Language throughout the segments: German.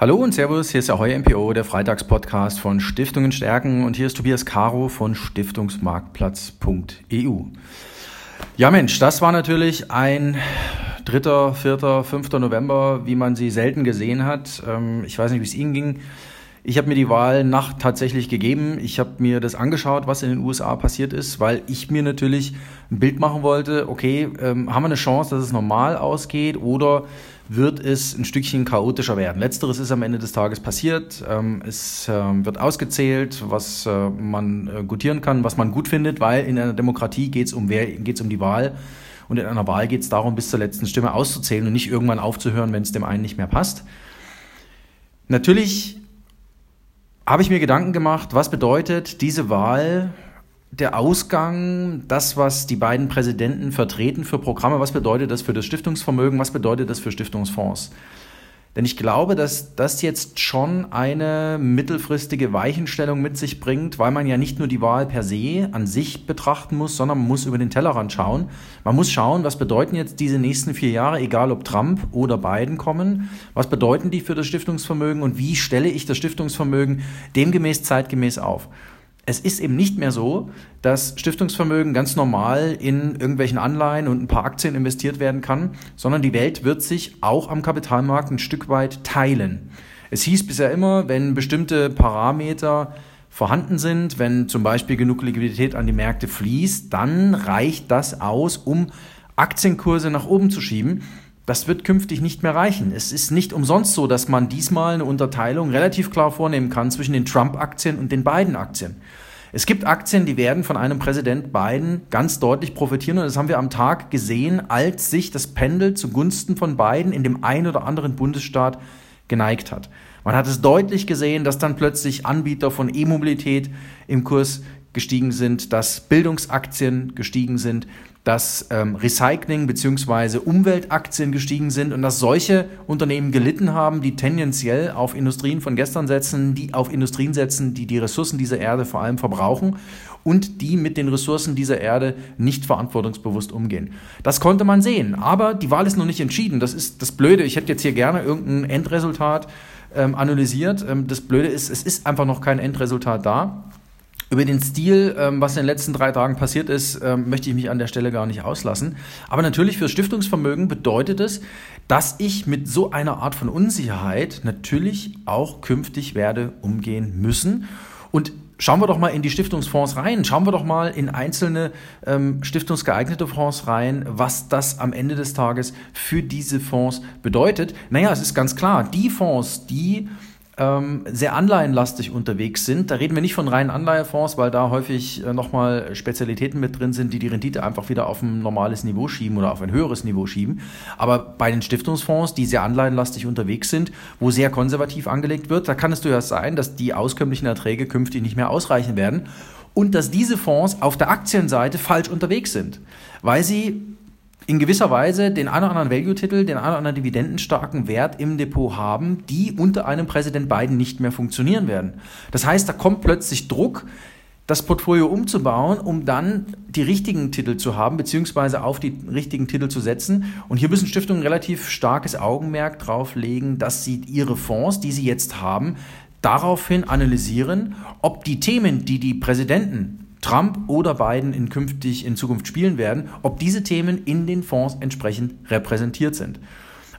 Hallo und Servus, hier ist der Heu MPO, der Freitagspodcast von Stiftungen stärken und hier ist Tobias Caro von Stiftungsmarktplatz.eu. Ja Mensch, das war natürlich ein 3., 4., 5. November, wie man sie selten gesehen hat. Ähm, ich weiß nicht, wie es Ihnen ging. Ich habe mir die Wahlnacht tatsächlich gegeben. Ich habe mir das angeschaut, was in den USA passiert ist, weil ich mir natürlich ein Bild machen wollte, okay, ähm, haben wir eine Chance, dass es normal ausgeht oder wird es ein Stückchen chaotischer werden. Letzteres ist am Ende des Tages passiert. Ähm, es äh, wird ausgezählt, was äh, man äh, gutieren kann, was man gut findet, weil in einer Demokratie geht es um, um die Wahl. Und in einer Wahl geht es darum, bis zur letzten Stimme auszuzählen und nicht irgendwann aufzuhören, wenn es dem einen nicht mehr passt. Natürlich habe ich mir Gedanken gemacht, was bedeutet diese Wahl, der Ausgang, das, was die beiden Präsidenten vertreten für Programme, was bedeutet das für das Stiftungsvermögen, was bedeutet das für Stiftungsfonds? Denn ich glaube, dass das jetzt schon eine mittelfristige Weichenstellung mit sich bringt, weil man ja nicht nur die Wahl per se an sich betrachten muss, sondern man muss über den Tellerrand schauen. Man muss schauen, was bedeuten jetzt diese nächsten vier Jahre, egal ob Trump oder Biden kommen, was bedeuten die für das Stiftungsvermögen? Und wie stelle ich das Stiftungsvermögen demgemäß zeitgemäß auf es ist eben nicht mehr so, dass Stiftungsvermögen ganz normal in irgendwelchen Anleihen und ein paar Aktien investiert werden kann, sondern die Welt wird sich auch am Kapitalmarkt ein Stück weit teilen. Es hieß bisher immer, wenn bestimmte Parameter vorhanden sind, wenn zum Beispiel genug Liquidität an die Märkte fließt, dann reicht das aus, um Aktienkurse nach oben zu schieben. Das wird künftig nicht mehr reichen. Es ist nicht umsonst so, dass man diesmal eine Unterteilung relativ klar vornehmen kann zwischen den Trump-Aktien und den Biden-Aktien. Es gibt Aktien, die werden von einem Präsident Biden ganz deutlich profitieren und das haben wir am Tag gesehen, als sich das Pendel zugunsten von Biden in dem einen oder anderen Bundesstaat geneigt hat. Man hat es deutlich gesehen, dass dann plötzlich Anbieter von E-Mobilität im Kurs gestiegen sind, dass Bildungsaktien gestiegen sind, dass ähm, Recycling bzw. Umweltaktien gestiegen sind und dass solche Unternehmen gelitten haben, die tendenziell auf Industrien von gestern setzen, die auf Industrien setzen, die die Ressourcen dieser Erde vor allem verbrauchen und die mit den Ressourcen dieser Erde nicht verantwortungsbewusst umgehen. Das konnte man sehen, aber die Wahl ist noch nicht entschieden. Das ist das Blöde. Ich hätte jetzt hier gerne irgendein Endresultat ähm, analysiert. Ähm, das Blöde ist, es ist einfach noch kein Endresultat da. Über den Stil, ähm, was in den letzten drei Tagen passiert ist, ähm, möchte ich mich an der Stelle gar nicht auslassen. Aber natürlich für Stiftungsvermögen bedeutet es, dass ich mit so einer Art von Unsicherheit natürlich auch künftig werde umgehen müssen. Und schauen wir doch mal in die Stiftungsfonds rein. Schauen wir doch mal in einzelne ähm, stiftungsgeeignete Fonds rein, was das am Ende des Tages für diese Fonds bedeutet. Naja, es ist ganz klar, die Fonds, die ähm, sehr anleihenlastig unterwegs sind. Da reden wir nicht von reinen Anleihefonds, weil da häufig äh, nochmal Spezialitäten mit drin sind, die die Rendite einfach wieder auf ein normales Niveau schieben oder auf ein höheres Niveau schieben. Aber bei den Stiftungsfonds, die sehr anleihenlastig unterwegs sind, wo sehr konservativ angelegt wird, da kann es durchaus sein, dass die auskömmlichen Erträge künftig nicht mehr ausreichen werden und dass diese Fonds auf der Aktienseite falsch unterwegs sind, weil sie in gewisser Weise den einen oder anderen Value-Titel, den einen oder anderen dividendenstarken Wert im Depot haben, die unter einem Präsident Biden nicht mehr funktionieren werden. Das heißt, da kommt plötzlich Druck, das Portfolio umzubauen, um dann die richtigen Titel zu haben, beziehungsweise auf die richtigen Titel zu setzen. Und hier müssen Stiftungen relativ starkes Augenmerk drauf legen, dass sie ihre Fonds, die sie jetzt haben, daraufhin analysieren, ob die Themen, die die Präsidenten Trump oder Biden in künftig in Zukunft spielen werden, ob diese Themen in den Fonds entsprechend repräsentiert sind.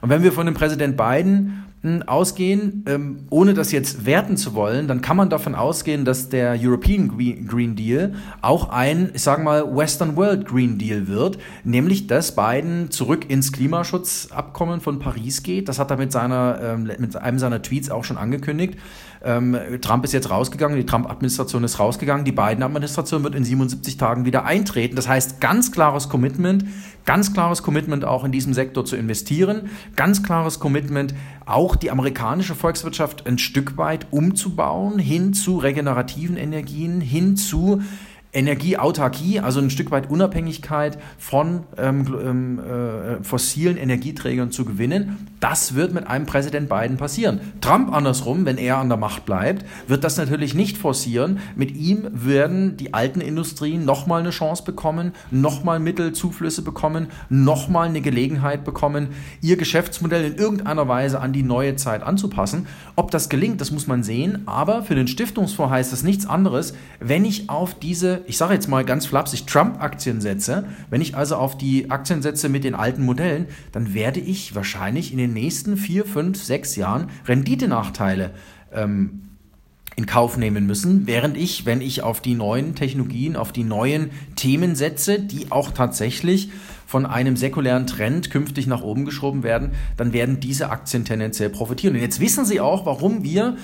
Und wenn wir von dem Präsident Biden hm, ausgehen, ähm, ohne das jetzt werten zu wollen, dann kann man davon ausgehen, dass der European Green Deal auch ein, ich sage mal, Western World Green Deal wird, nämlich dass Biden zurück ins Klimaschutzabkommen von Paris geht. Das hat er mit, seiner, ähm, mit einem seiner Tweets auch schon angekündigt. Ähm, Trump ist jetzt rausgegangen, die Trump-Administration ist rausgegangen, die Biden-Administration wird in 77 Tagen wieder eintreten. Das heißt, ganz klares Commitment, ganz klares Commitment auch in diesem Sektor zu investieren, ganz klares Commitment auch die amerikanische Volkswirtschaft ein Stück weit umzubauen hin zu regenerativen Energien, hin zu Energieautarkie, also ein Stück weit Unabhängigkeit von ähm, ähm, äh, fossilen Energieträgern zu gewinnen. Das wird mit einem Präsident Biden passieren. Trump andersrum, wenn er an der Macht bleibt, wird das natürlich nicht forcieren. Mit ihm werden die alten Industrien nochmal eine Chance bekommen, nochmal Mittelzuflüsse bekommen, nochmal eine Gelegenheit bekommen, ihr Geschäftsmodell in irgendeiner Weise an die neue Zeit anzupassen. Ob das gelingt, das muss man sehen. Aber für den Stiftungsfonds heißt das nichts anderes, wenn ich auf diese ich sage jetzt mal ganz flapsig, Trump-Aktien setze, wenn ich also auf die Aktien setze mit den alten Modellen, dann werde ich wahrscheinlich in den nächsten vier, fünf, sechs Jahren Renditenachteile ähm, in Kauf nehmen müssen, während ich, wenn ich auf die neuen Technologien, auf die neuen Themen setze, die auch tatsächlich von einem säkulären Trend künftig nach oben geschoben werden, dann werden diese Aktien tendenziell profitieren. Und jetzt wissen Sie auch, warum wir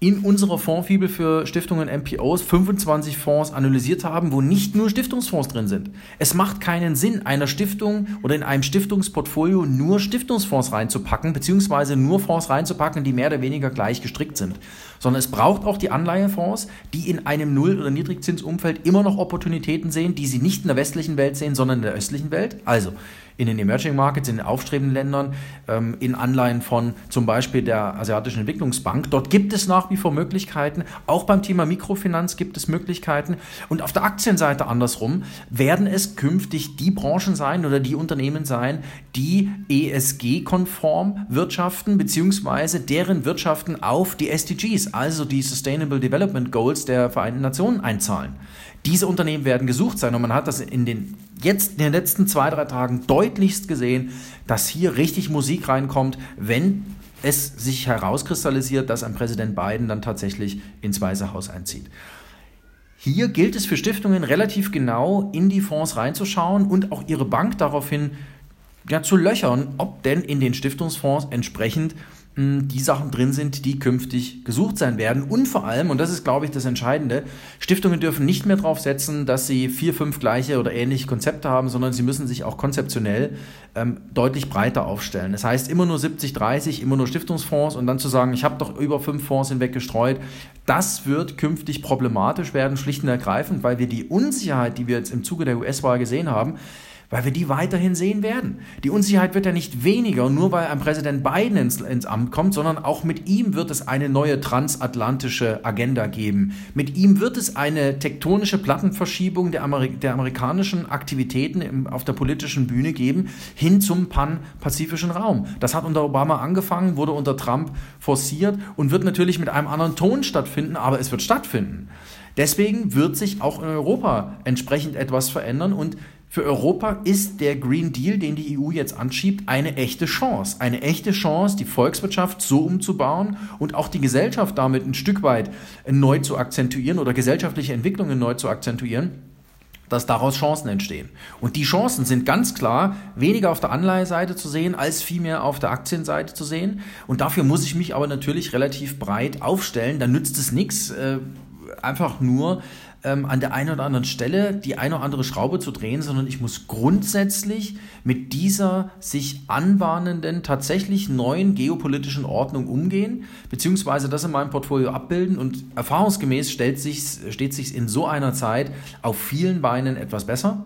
in unserer Fondsfibel für Stiftungen MPOs 25 Fonds analysiert haben, wo nicht nur Stiftungsfonds drin sind. Es macht keinen Sinn, einer Stiftung oder in einem Stiftungsportfolio nur Stiftungsfonds reinzupacken, beziehungsweise nur Fonds reinzupacken, die mehr oder weniger gleich gestrickt sind. Sondern es braucht auch die Anleihefonds, die in einem Null- oder Niedrigzinsumfeld immer noch Opportunitäten sehen, die sie nicht in der westlichen Welt sehen, sondern in der östlichen Welt. Also in den Emerging Markets, in den aufstrebenden Ländern, ähm, in Anleihen von zum Beispiel der Asiatischen Entwicklungsbank. Dort gibt es nach wie vor Möglichkeiten. Auch beim Thema Mikrofinanz gibt es Möglichkeiten. Und auf der Aktienseite andersrum werden es künftig die Branchen sein oder die Unternehmen sein, die ESG-konform wirtschaften, beziehungsweise deren Wirtschaften auf die SDGs, also die Sustainable Development Goals der Vereinten Nationen einzahlen. Diese Unternehmen werden gesucht sein und man hat das in den jetzt in den letzten zwei, drei Tagen deutlichst gesehen, dass hier richtig Musik reinkommt, wenn es sich herauskristallisiert, dass ein Präsident Biden dann tatsächlich ins Weiße Haus einzieht. Hier gilt es für Stiftungen relativ genau in die Fonds reinzuschauen und auch ihre Bank daraufhin ja, zu löchern, ob denn in den Stiftungsfonds entsprechend die Sachen drin sind, die künftig gesucht sein werden. Und vor allem, und das ist, glaube ich, das Entscheidende, Stiftungen dürfen nicht mehr darauf setzen, dass sie vier, fünf gleiche oder ähnliche Konzepte haben, sondern sie müssen sich auch konzeptionell ähm, deutlich breiter aufstellen. Das heißt, immer nur 70, 30, immer nur Stiftungsfonds und dann zu sagen, ich habe doch über fünf Fonds hinweg gestreut, das wird künftig problematisch werden, schlicht und ergreifend, weil wir die Unsicherheit, die wir jetzt im Zuge der US-Wahl gesehen haben, weil wir die weiterhin sehen werden. Die Unsicherheit wird ja nicht weniger, nur weil ein Präsident Biden ins, ins, Amt kommt, sondern auch mit ihm wird es eine neue transatlantische Agenda geben. Mit ihm wird es eine tektonische Plattenverschiebung der, Ameri der amerikanischen Aktivitäten im, auf der politischen Bühne geben, hin zum pan-pazifischen Raum. Das hat unter Obama angefangen, wurde unter Trump forciert und wird natürlich mit einem anderen Ton stattfinden, aber es wird stattfinden. Deswegen wird sich auch in Europa entsprechend etwas verändern und für Europa ist der Green Deal, den die EU jetzt anschiebt, eine echte Chance. Eine echte Chance, die Volkswirtschaft so umzubauen und auch die Gesellschaft damit ein Stück weit neu zu akzentuieren oder gesellschaftliche Entwicklungen neu zu akzentuieren dass daraus Chancen entstehen. Und die Chancen sind ganz klar weniger auf der Anleiheseite zu sehen, als vielmehr auf der Aktienseite zu sehen. Und dafür muss ich mich aber natürlich relativ breit aufstellen. Da nützt es nichts, äh, einfach nur ähm, an der einen oder anderen Stelle die eine oder andere Schraube zu drehen, sondern ich muss grundsätzlich mit dieser sich anbahnenden, tatsächlich neuen geopolitischen Ordnung umgehen, beziehungsweise das in meinem Portfolio abbilden und erfahrungsgemäß stellt sich, steht sich in so einer Zeit auf vielen Beinen etwas besser.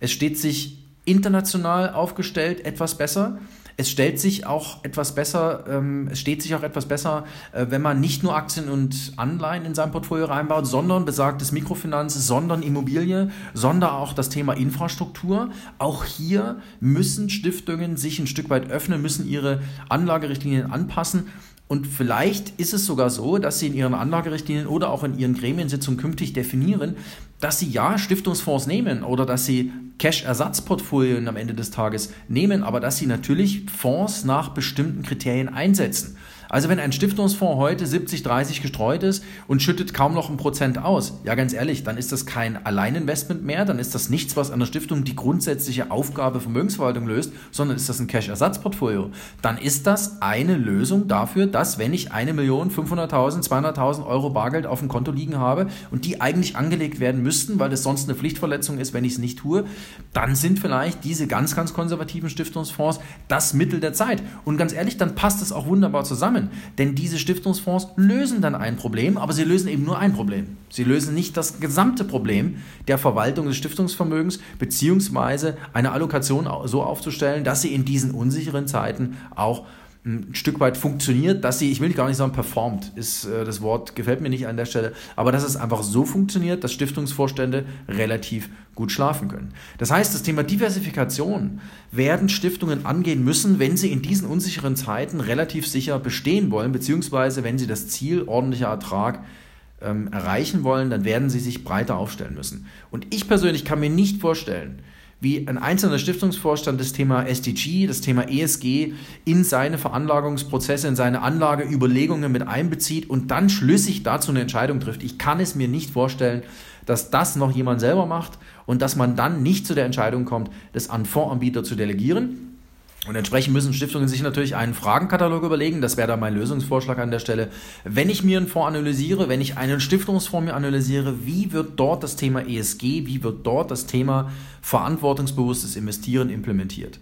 Es steht sich international aufgestellt etwas besser. Es stellt sich auch etwas besser, ähm, es steht sich auch etwas besser, äh, wenn man nicht nur Aktien und Anleihen in sein Portfolio reinbaut, sondern besagtes Mikrofinanz, sondern Immobilie, sondern auch das Thema Infrastruktur. Auch hier müssen Stiftungen sich ein Stück weit öffnen, müssen ihre Anlagerichtlinien anpassen. Und vielleicht ist es sogar so, dass Sie in Ihren Anlagerichtlinien oder auch in Ihren Gremiensitzungen künftig definieren, dass Sie ja Stiftungsfonds nehmen oder dass Sie Cash-Ersatzportfolien am Ende des Tages nehmen, aber dass Sie natürlich Fonds nach bestimmten Kriterien einsetzen. Also wenn ein Stiftungsfonds heute 70-30 gestreut ist und schüttet kaum noch ein Prozent aus, ja ganz ehrlich, dann ist das kein Alleininvestment mehr, dann ist das nichts, was der Stiftung die grundsätzliche Aufgabe Vermögensverwaltung löst, sondern ist das ein Cash-Ersatzportfolio. Dann ist das eine Lösung dafür, dass wenn ich eine Million, 500.000, 200.000 Euro Bargeld auf dem Konto liegen habe und die eigentlich angelegt werden müssten, weil es sonst eine Pflichtverletzung ist, wenn ich es nicht tue, dann sind vielleicht diese ganz, ganz konservativen Stiftungsfonds das Mittel der Zeit. Und ganz ehrlich, dann passt es auch wunderbar zusammen. Denn diese Stiftungsfonds lösen dann ein Problem, aber sie lösen eben nur ein Problem. Sie lösen nicht das gesamte Problem der Verwaltung des Stiftungsvermögens, beziehungsweise eine Allokation so aufzustellen, dass sie in diesen unsicheren Zeiten auch ein Stück weit funktioniert, dass sie, ich will gar nicht sagen performt, ist äh, das Wort, gefällt mir nicht an der Stelle, aber dass es einfach so funktioniert, dass Stiftungsvorstände relativ gut schlafen können. Das heißt, das Thema Diversifikation werden Stiftungen angehen müssen, wenn sie in diesen unsicheren Zeiten relativ sicher bestehen wollen, beziehungsweise wenn sie das Ziel ordentlicher Ertrag ähm, erreichen wollen, dann werden sie sich breiter aufstellen müssen. Und ich persönlich kann mir nicht vorstellen, wie ein einzelner Stiftungsvorstand das Thema SDG, das Thema ESG in seine Veranlagungsprozesse, in seine Anlageüberlegungen mit einbezieht und dann schlüssig dazu eine Entscheidung trifft. Ich kann es mir nicht vorstellen, dass das noch jemand selber macht und dass man dann nicht zu der Entscheidung kommt, das an Fondsanbieter zu delegieren. Und entsprechend müssen Stiftungen sich natürlich einen Fragenkatalog überlegen. Das wäre dann mein Lösungsvorschlag an der Stelle. Wenn ich mir einen Fonds analysiere, wenn ich einen Stiftungsfonds mir analysiere, wie wird dort das Thema ESG, wie wird dort das Thema verantwortungsbewusstes Investieren implementiert?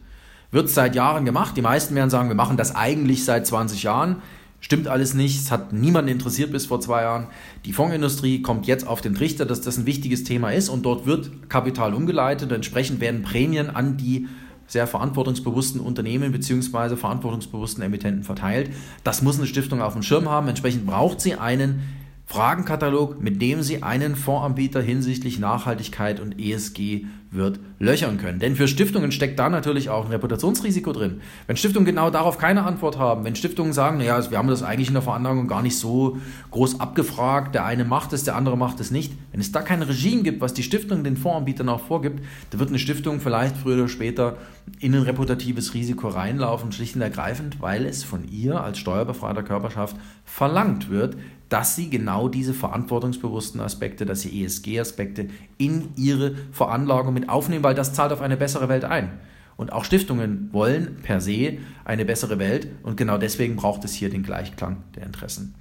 Wird seit Jahren gemacht. Die meisten werden sagen, wir machen das eigentlich seit 20 Jahren. Stimmt alles nicht, es hat niemanden interessiert bis vor zwei Jahren. Die Fondsindustrie kommt jetzt auf den Trichter, dass das ein wichtiges Thema ist und dort wird Kapital umgeleitet. Entsprechend werden Prämien an die sehr verantwortungsbewussten Unternehmen bzw. verantwortungsbewussten Emittenten verteilt. Das muss eine Stiftung auf dem Schirm haben. Entsprechend braucht sie einen Fragenkatalog, mit dem Sie einen Fondsanbieter hinsichtlich Nachhaltigkeit und ESG wird löchern können. Denn für Stiftungen steckt da natürlich auch ein Reputationsrisiko drin. Wenn Stiftungen genau darauf keine Antwort haben, wenn Stiftungen sagen, naja, wir haben das eigentlich in der Veranlagung gar nicht so groß abgefragt, der eine macht es, der andere macht es nicht. Wenn es da kein Regime gibt, was die Stiftung den Fondsanbietern auch vorgibt, dann wird eine Stiftung vielleicht früher oder später in ein reputatives Risiko reinlaufen, schlicht und ergreifend, weil es von ihr als steuerbefreiter Körperschaft verlangt wird, dass sie genau diese verantwortungsbewussten Aspekte, dass sie ESG-Aspekte in ihre Veranlagung mit aufnehmen, weil das zahlt auf eine bessere Welt ein. Und auch Stiftungen wollen per se eine bessere Welt und genau deswegen braucht es hier den Gleichklang der Interessen.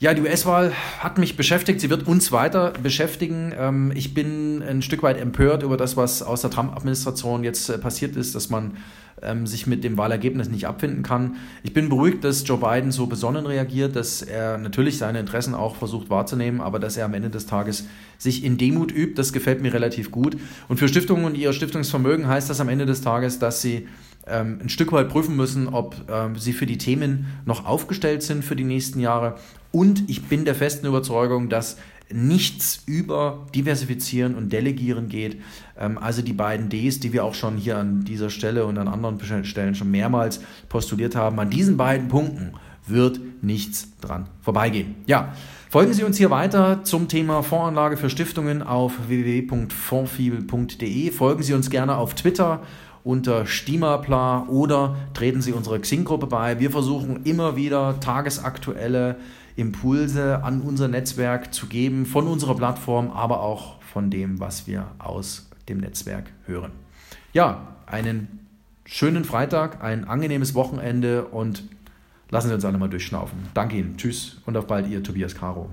Ja, die US-Wahl hat mich beschäftigt, sie wird uns weiter beschäftigen. Ähm, ich bin ein Stück weit empört über das, was aus der Trump-Administration jetzt äh, passiert ist, dass man ähm, sich mit dem Wahlergebnis nicht abfinden kann. Ich bin beruhigt, dass Joe Biden so besonnen reagiert, dass er natürlich seine Interessen auch versucht wahrzunehmen, aber dass er am Ende des Tages sich in Demut übt. Das gefällt mir relativ gut. Und für Stiftungen und ihr Stiftungsvermögen heißt das am Ende des Tages, dass sie ähm, ein Stück weit prüfen müssen, ob ähm, sie für die Themen noch aufgestellt sind für die nächsten Jahre. Und ich bin der festen Überzeugung, dass nichts über Diversifizieren und Delegieren geht. Ähm, also die beiden Ds, die wir auch schon hier an dieser Stelle und an anderen Stellen schon mehrmals postuliert haben, an diesen beiden Punkten wird nichts dran vorbeigehen. Ja, folgen Sie uns hier weiter zum Thema Fondsanlage für Stiftungen auf www.fondfibel.de. Folgen Sie uns gerne auf Twitter unter Stimapla oder treten Sie unserer Xing-Gruppe bei. Wir versuchen immer wieder tagesaktuelle Impulse an unser Netzwerk zu geben, von unserer Plattform, aber auch von dem, was wir aus dem Netzwerk hören. Ja, einen schönen Freitag, ein angenehmes Wochenende und lassen Sie uns alle mal durchschnaufen. Danke Ihnen. Tschüss und auf bald, Ihr Tobias Caro.